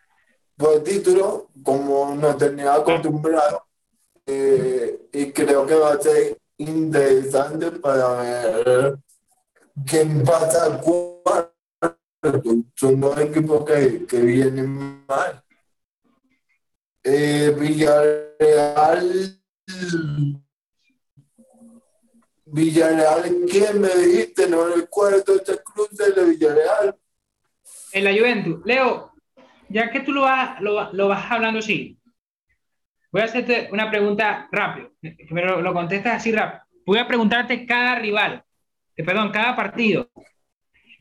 por título, como nos tenía acostumbrado. Eh, y creo que va a ser interesante para ver quién pasa al cuarto. Son dos equipos que, que vienen mal. Eh, Villarreal. Villarreal, ¿quién me dijiste? No recuerdo este cruce de Villarreal. En la Juventus. Leo, ya que tú lo vas, lo vas hablando así, voy a hacerte una pregunta rápido, pero lo contestas así rápido. Voy a preguntarte cada rival, eh, perdón, cada partido,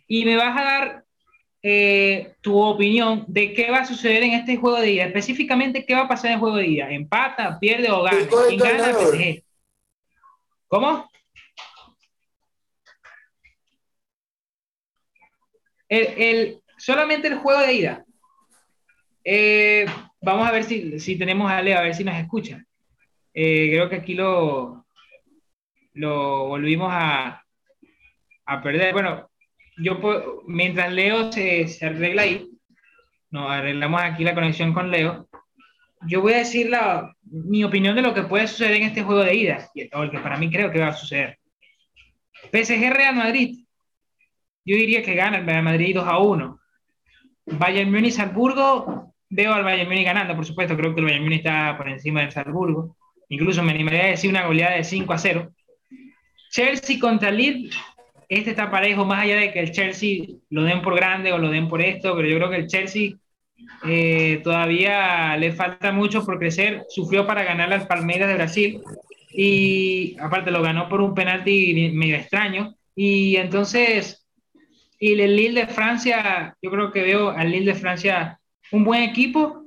y me vas a dar eh, tu opinión de qué va a suceder en este juego de ida. Específicamente, ¿qué va a pasar en el juego de ida? ¿Empata, pierde o gana? ¿Quién gana el PSG? ¿Cómo? El, solamente el juego de ida. Eh, vamos a ver si, si, tenemos a Leo, a ver si nos escucha. Eh, creo que aquí lo, lo volvimos a, a perder. Bueno, yo mientras Leo se, se arregla ahí, nos arreglamos aquí la conexión con Leo, yo voy a decir la, mi opinión de lo que puede suceder en este juego de ida, o el que para mí creo que va a suceder. PSG Real Madrid, yo diría que gana el Real Madrid 2 a 1. Bayern Múnich Salzburgo, veo al Bayern Múnich ganando, por supuesto, creo que el Bayern Múnich está por encima del Salzburgo. Incluso me animaría a decir una goleada de 5 a 0. Chelsea contra Lille, este está parejo, más allá de que el Chelsea lo den por grande o lo den por esto, pero yo creo que el Chelsea eh, todavía le falta mucho por crecer. Sufrió para ganar las Palmeiras de Brasil y aparte lo ganó por un penalti medio extraño. Y entonces, y el Lille de Francia, yo creo que veo al Lille de Francia un buen equipo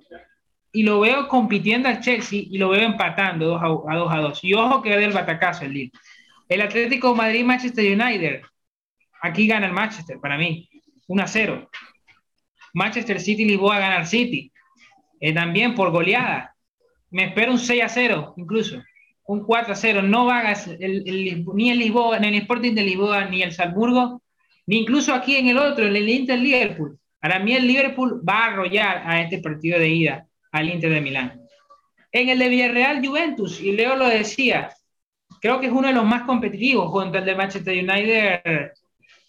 y lo veo compitiendo al Chelsea y lo veo empatando 2 a 2. A 2. Y ojo que ve el batacazo el Lille. El Atlético Madrid-Manchester United. Aquí gana el Manchester, para mí. 1 a 0. Manchester City Lisboa gana City. Eh, también por goleada. Me espero un 6 a 0, incluso. Un 4 a 0. No va ni el Lisboa, ni el Sporting de Lisboa, ni el Salzburgo, ni incluso aquí en el otro, en el Inter Liverpool. Para mí el Liverpool va a arrollar a este partido de ida al Inter de Milán. En el de Villarreal Juventus, y Leo lo decía, creo que es uno de los más competitivos junto al de Manchester United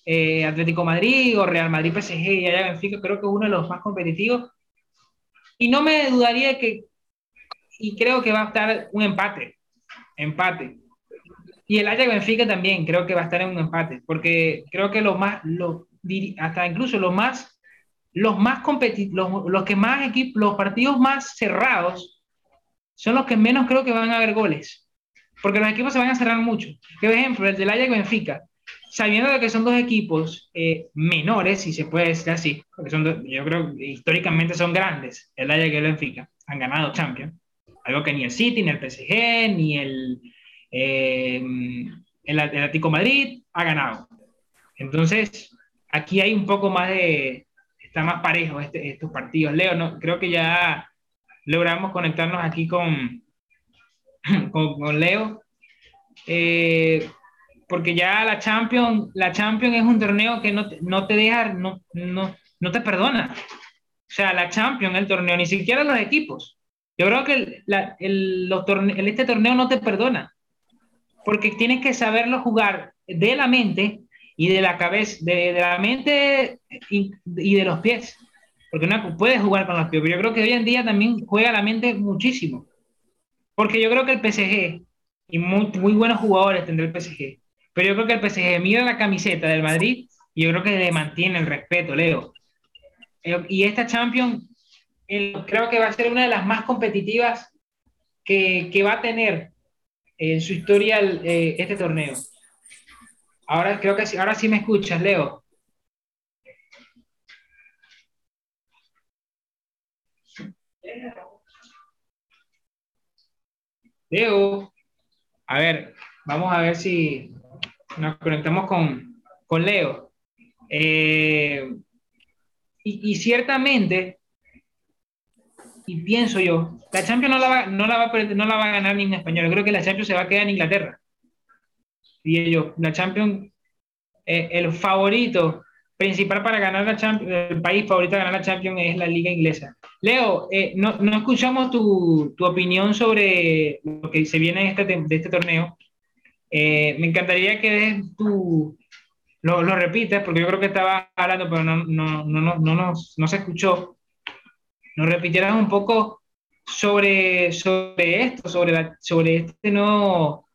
eh, Atlético Madrid o Real Madrid PSG y allá Benfica, creo que es uno de los más competitivos. Y no me dudaría que, y creo que va a estar un empate, empate. Y el Ajax Benfica también creo que va a estar en un empate, porque creo que los más, los, hasta incluso los más, los más competitivos, los, que más equipos, los partidos más cerrados son los que menos creo que van a haber goles, porque los equipos se van a cerrar mucho. Por ejemplo, el del Ajax Benfica, sabiendo que son dos equipos eh, menores, si se puede decir así, porque son yo creo que históricamente son grandes, el Ajax y el Benfica, han ganado Champions, algo que ni el City, ni el PSG, ni el, Eh, el, Atlético Madrid ha ganado. Entonces, aquí hay un poco más de, está más parejo este, estos partidos. Leo, no, creo que ya logramos conectarnos aquí con, con, Leo. Eh, porque ya la Champions, la Champions es un torneo que no te, no te deja, no, no, no te perdona. O sea, la Champions, el torneo, ni siquiera los equipos. Yo creo que el, los este torneo no te perdona, porque tienes que saberlo jugar de la mente y de la cabeza, de, de la mente y, y, de los pies, porque no puedes jugar con los pies, pero yo creo que hoy en día también juega la mente muchísimo, porque yo creo que el PSG, y muy, muy buenos jugadores tendrá el PSG, pero yo creo que el PSG mira la camiseta del Madrid y yo creo que le mantiene el respeto, Leo. Eh, y esta Champions creo que va a ser una de las más competitivas que, que va a tener en su historia eh, este torneo. Ahora creo que ahora sí me escuchas, Leo. Leo, a ver, vamos a ver si nos conectamos con, con Leo. Eh, y, y, ciertamente, y pienso yo, la Champions no la, va, no, la va no la va a ganar ni en español. Yo creo que la Champions se va a quedar en Inglaterra. Y yo, la Champions, eh, el favorito principal para ganar la Champions, el país favorito a ganar la Champions es la Liga Inglesa. Leo, eh, no, no, escuchamos tu, tu, opinión sobre lo que se viene de este, de este torneo. Eh, me encantaría que tu, lo, lo repites, porque yo creo que estaba hablando, pero no, no, no, no, no, no se escuchó. Nos repitieras un poco sobre, sobre esto, sobre, la, sobre este nuevo,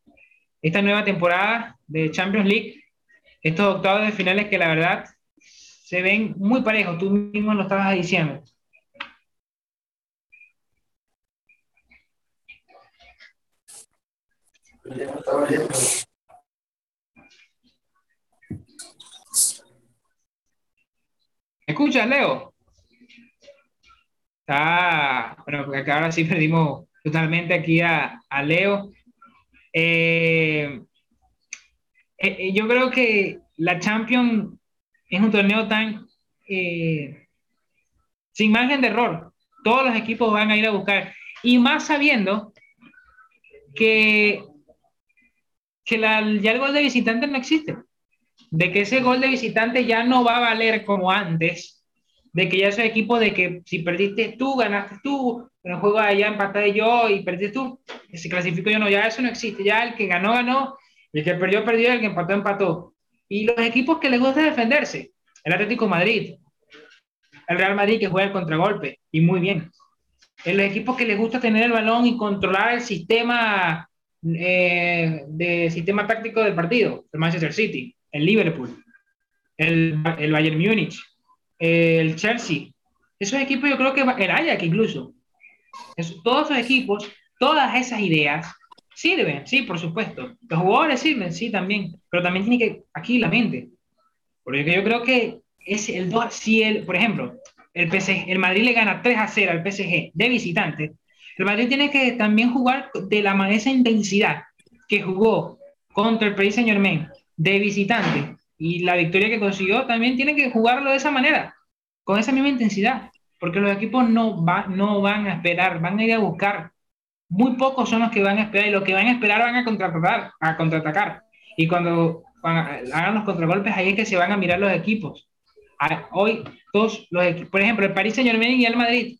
esta nueva temporada de Champions League, estos octavos de finales que la verdad se ven muy parejos, tú mismo lo estabas diciendo. ¿Me escuchas, Leo? Está, bueno, porque ahora sí perdimos totalmente aquí a, a Leo. Eh, eh, eh, yo creo que la Champions es un torneo tan sin margen de error. Todos los equipos van a ir a buscar. Y más sabiendo que, que la, ya el gol de visitante no existe. De que ese gol de visitante ya no va a valer como antes de que ya esos equipos de que si perdiste tú, ganaste tú, en el juego allá empaté yo y perdiste tú, se clasificó yo no, ya eso no existe, ya el que ganó, ganó, el que perdió, perdió, el que empató, empató. Y los equipos que les gusta defenderse, el Atlético Madrid, el Real Madrid que juega el contragolpe, y muy bien. En los equipos que les gusta tener el balón y controlar el sistema eh, de sistema táctico del partido, el Manchester City, el Liverpool, el, el Bayern Múnich, el Chelsea. Esos equipos yo creo que el Ajax incluso. todos esos equipos, todas esas ideas sirven, sí, por supuesto. Los jugadores sirven, sí, también. Pero también tiene que, aquí la mente. Porque yo creo que es el si el, por ejemplo, el, PSG, el Madrid le gana 3 a 0 al PSG de visitante, el Madrid tiene que también jugar de la esa intensidad que jugó contra el Paris Saint Germain de visitante y la victoria que consiguió también tiene que jugarlo de esa manera, con esa misma intensidad, porque los equipos no, va, no van a esperar, van a ir a buscar. Muy pocos son los que van a esperar y los que van a esperar van a contraatacar. A contraatacar. Y cuando hagan los contragolpes, ahí es que se van a mirar los equipos. Hoy, todos los equipos, por ejemplo, el Paris Saint Germain y el Madrid,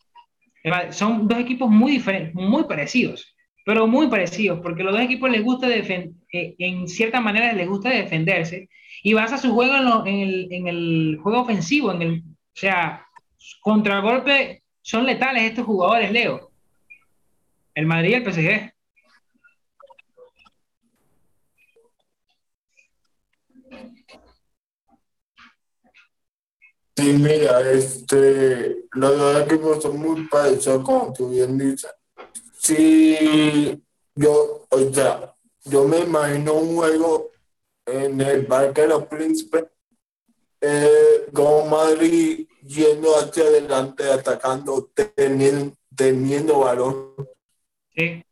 son dos equipos muy diferentes, muy parecidos, pero muy parecidos, porque los dos equipos les gusta eh, en cierta manera les gusta defenderse y basa su juego en, el, en, el, juego ofensivo, en el, o sea, contragolpe son letales estos jugadores, Leo. El Madrid y el PSG. Sí, mira, este, los equipos son muy parecidos, como tú bien dices. Sí, yo, o sea, yo me imagino un juego en el Parque de los Príncipes, eh, como Madrid yendo hacia adelante, atacando, teniendo, teniendo valor. Sí.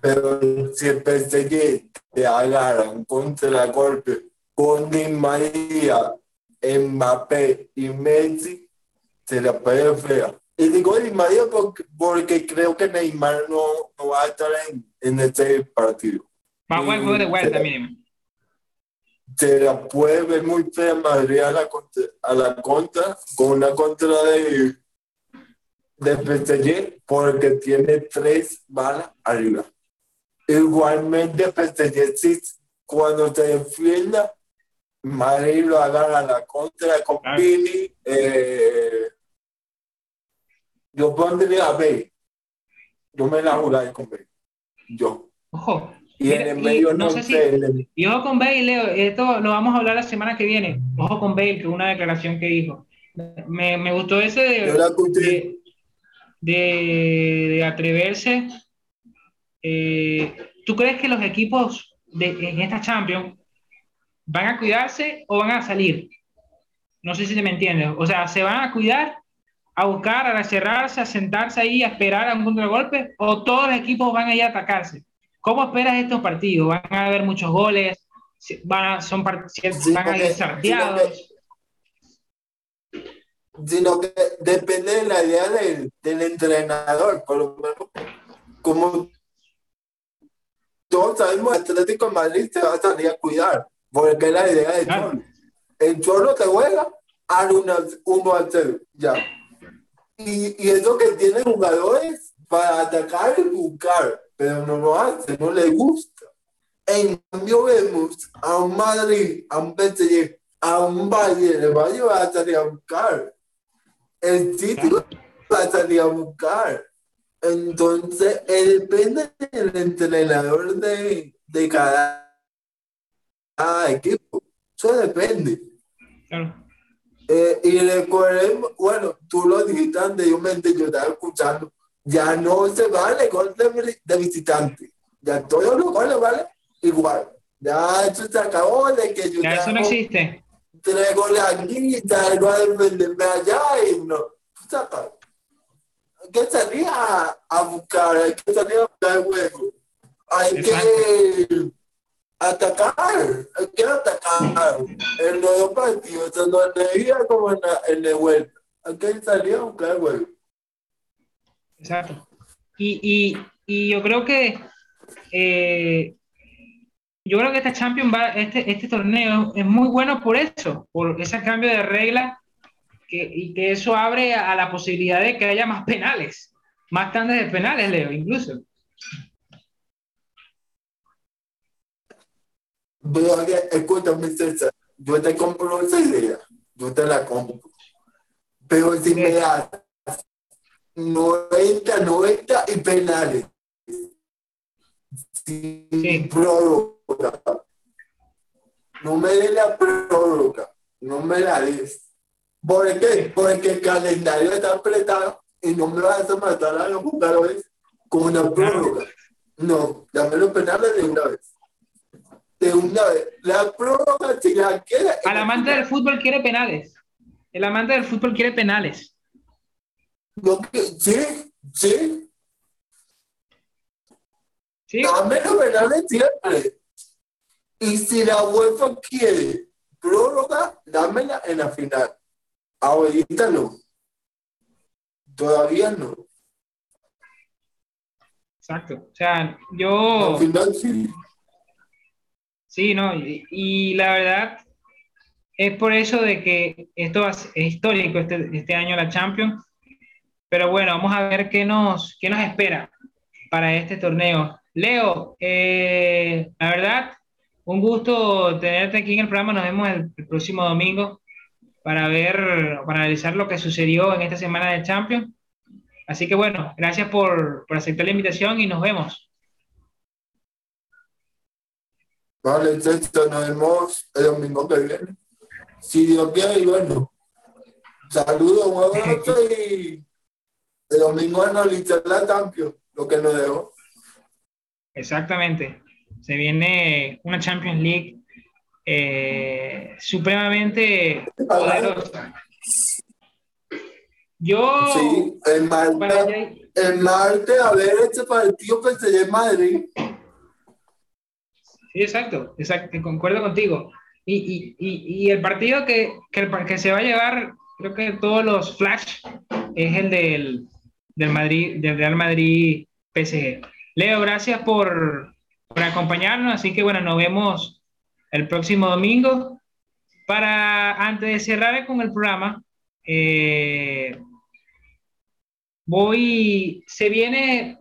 pero si el PSG te agarran contra el golpe con Di María, Mbappé y Messi, se la puede fea. Y digo Di María porque, porque, creo que Neymar no, no va a estar en, en este partido. Va a jugar de vuelta mínimo. Se la puede ver muy fea Madrid a la, contra, a la contra, con una contra de, de PSG, porque tiene tres balas arriba. Igualmente, PSG, cuando se defienda, Madrid lo agarra a la contra con Pini. Eh, yo pondría a B. Yo me la jugaría con B. Yo. Ojo. Y en el medio no, sé si, Y ojo con Bale, Leo, esto lo vamos a hablar la semana que viene. Ojo con Bale, que una declaración que dijo. Me, me gustó ese de, de, atreverse. Eh, ¿Tú crees que los equipos de, en esta Champions van a cuidarse o van a salir? No sé si se me entiende. O sea, ¿se van a cuidar, a buscar, a cerrarse, a sentarse ahí, a esperar a un contragolpe? ¿O todos los equipos van a ir a atacarse? ¿Cómo esperas estos partidos? ¿Van a haber muchos goles? ¿Van a, son van a ir sorteados? Sino que, depende de la idea del, del entrenador, por lo menos, como todos sabemos, Atlético de Madrid se va a salir a cuidar, porque es la idea de Cholo. El Cholo te juega a 1 a 0, ya. Y, y eso que tiene jugadores para atacar y buscar, pero no lo hace, no le gusta. En cambio vemos a un Madrid, a un PSG, a un Valle, le va a llevar a salir a buscar. El título va a salir a buscar. Entonces, depende del entrenador de, de cada, equipo. Eso depende. Eh, y recordemos, bueno, tú lo dijiste antes, yo, estaba escuchando ya no se vale gol de, de visitante. Ya todos los goles vale igual. Ya eso se acabó de que yo ya eso no existe. Tres goles aquí a defenderme allá y no. Hay que salir a, a, buscar, hay que salir a buscar el juego. Hay que atacar, hay que atacar en los dos partidos, tanto en la como en, la, en el vuelta. Hay que salir a. Exacto. Y, y, y yo creo que eh, yo creo que esta Champions va, este, este torneo es muy bueno por eso, por ese cambio de regla que, y que eso abre a, la posibilidad de que haya más penales, más tandas de penales, Leo, incluso. Escúchame, César, yo te compro esa idea, yo te la compro. Pero si me das 90, 90 y penales. Sin prórroga. No me des la prórroga, no me la des. ¿Por qué? Porque el calendario está apretado y no me vas a matar a los jugadores con una prórroga. No, dame los penales de una vez. De una vez. La prórroga, si la quiere. Al amante del fútbol quiere penales. El amante del fútbol quiere penales sí, sí. Sí. Dame penales siempre. Y si la UEFA quiere prórroga, dámela en la final. Ahorita no. Todavía no. Exacto. O sea, yo. Al final sí. Sí, no. Y, la verdad es por eso de que esto es histórico este, este año la Champions pero bueno, vamos a ver qué nos, qué nos espera para este torneo. Leo, eh, la verdad, un gusto tenerte aquí en el programa. Nos vemos el, próximo domingo para ver, para analizar lo que sucedió en esta semana de Champions. Así que bueno, gracias por, por aceptar la invitación y nos vemos. Vale, entonces nos vemos el domingo que viene. Si Dios quiere, y bueno. Saludos, un abrazo y el domingo analizar la Champions, lo que nos dejó. Exactamente. Se viene una Champions League eh, supremamente poderosa. Yo, sí, el Malta, el martes a ver este partido PSG Madrid. Sí, exacto, exacto, concuerdo contigo. Y, y, y, el partido que, que, que, se va a llevar, creo que todos los flash, es el del, del Madrid, del Real Madrid PSG. Leo, gracias por, por acompañarnos, así que bueno, nos vemos el próximo domingo. Para, antes de cerrar con el programa, eh, voy, se viene,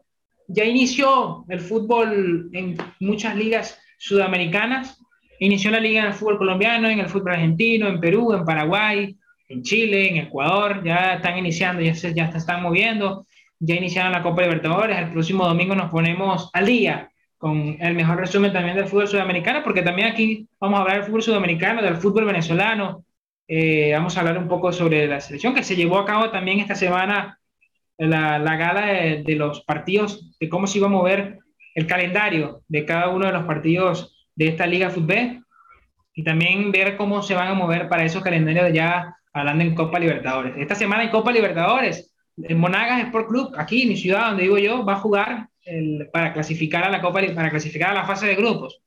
ya inició el fútbol en muchas ligas sudamericanas, inició la liga en el fútbol colombiano, en el fútbol argentino, en Perú, en Paraguay, en Chile, en Ecuador, ya están iniciando, ya se, ya se están moviendo, ya iniciaron la Copa Libertadores, el próximo domingo nos ponemos al día con el mejor resumen también del fútbol sudamericano, porque también aquí vamos a hablar del fútbol sudamericano, del fútbol venezolano, eh, vamos a hablar un poco sobre la selección que se llevó a cabo también esta semana, la, la gala de, de, los partidos, de cómo se iba a mover el calendario de cada uno de los partidos de esta Liga Fútbol y también ver cómo se van a mover para esos calendarios ya hablando en Copa Libertadores. Esta semana en Copa Libertadores, en Monagas Sport Club, aquí en mi ciudad, donde digo yo, va a jugar para clasificar a la Copa, para clasificar a la fase de grupos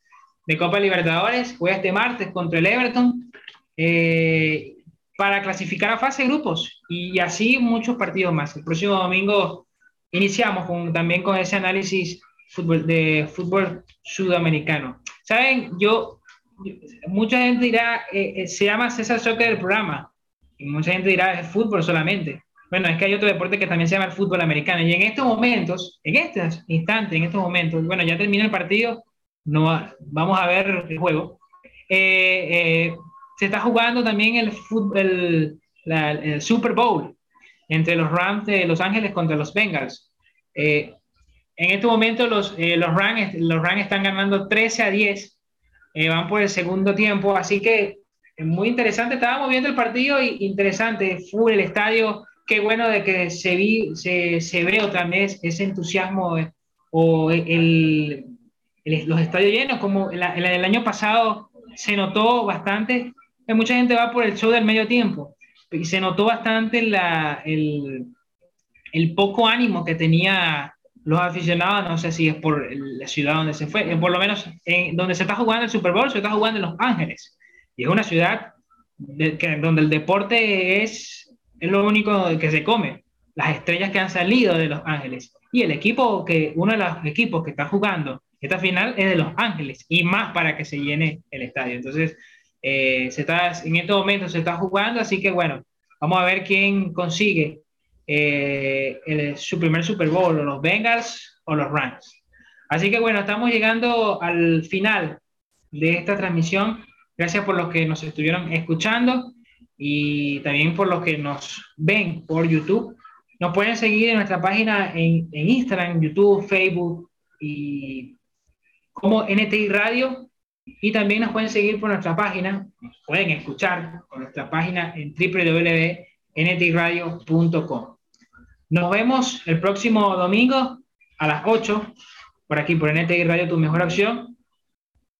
de Copa Libertadores. Juega este martes contra el Everton eh, para clasificar a fase de grupos y así muchos partidos más. El próximo domingo iniciamos también con ese análisis fútbol, de fútbol sudamericano. Saben, yo, mucha gente dirá, eh, eh, se llama César Soccer el programa, y mucha gente dirá, es fútbol solamente. Bueno, es que hay otro deporte que también se llama el fútbol americano. Y en estos momentos, en estos instantes, en estos momentos, bueno, ya termina el partido, no, vamos a ver el juego. Eh, eh, se está jugando también el, fútbol, el, Super Bowl entre los Rams de Los Ángeles contra los Bengals. En este momento los, los, Rams, los Rams están ganando 13 a 10, van por el segundo tiempo, así que muy interesante. Estábamos viendo el partido y interesante, full el estadio qué bueno de que se, vi, se, se ve otra vez ese entusiasmo o el, los estadios llenos, como el, el, año pasado se notó bastante, mucha gente va por el show del medio tiempo, y se notó bastante la, el, el poco ánimo que tenía los aficionados, no sé si es por la ciudad donde se fue, por lo menos en, donde se está jugando el Super Bowl, se está jugando en Los Ángeles, y es una ciudad donde el deporte es es lo único que se come, las estrellas que han salido de Los Ángeles. Y el equipo que, uno de los equipos que está jugando esta final es de Los Ángeles, y más para que se llene el estadio. Entonces, eh, se está, en estos momentos se está jugando, así que bueno, vamos a ver quién consigue eh, el, su primer Super Bowl, o los Bengals o los Rams. Así que bueno, estamos llegando al final de esta transmisión. Gracias por los que nos estuvieron escuchando y también por los que nos ven por YouTube. Nos pueden seguir en nuestra página en, Instagram, YouTube, Facebook y como NTI Radio. Y también nos pueden seguir por nuestra página, nos pueden escuchar por nuestra página en www.ntiradio.com. Nos vemos el próximo domingo a las 8 por aquí por NTI Radio, tu mejor opción.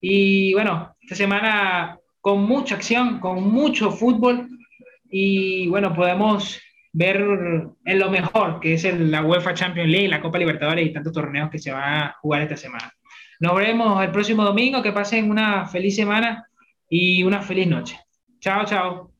Y bueno, esta semana con mucha acción, con mucho fútbol y bueno, podemos ver en lo mejor, que es la UEFA Champions League, la Copa Libertadores y tantos torneos que se van a jugar esta semana. Nos vemos el próximo domingo, que pasen una feliz semana y una feliz noche. Chao, chao.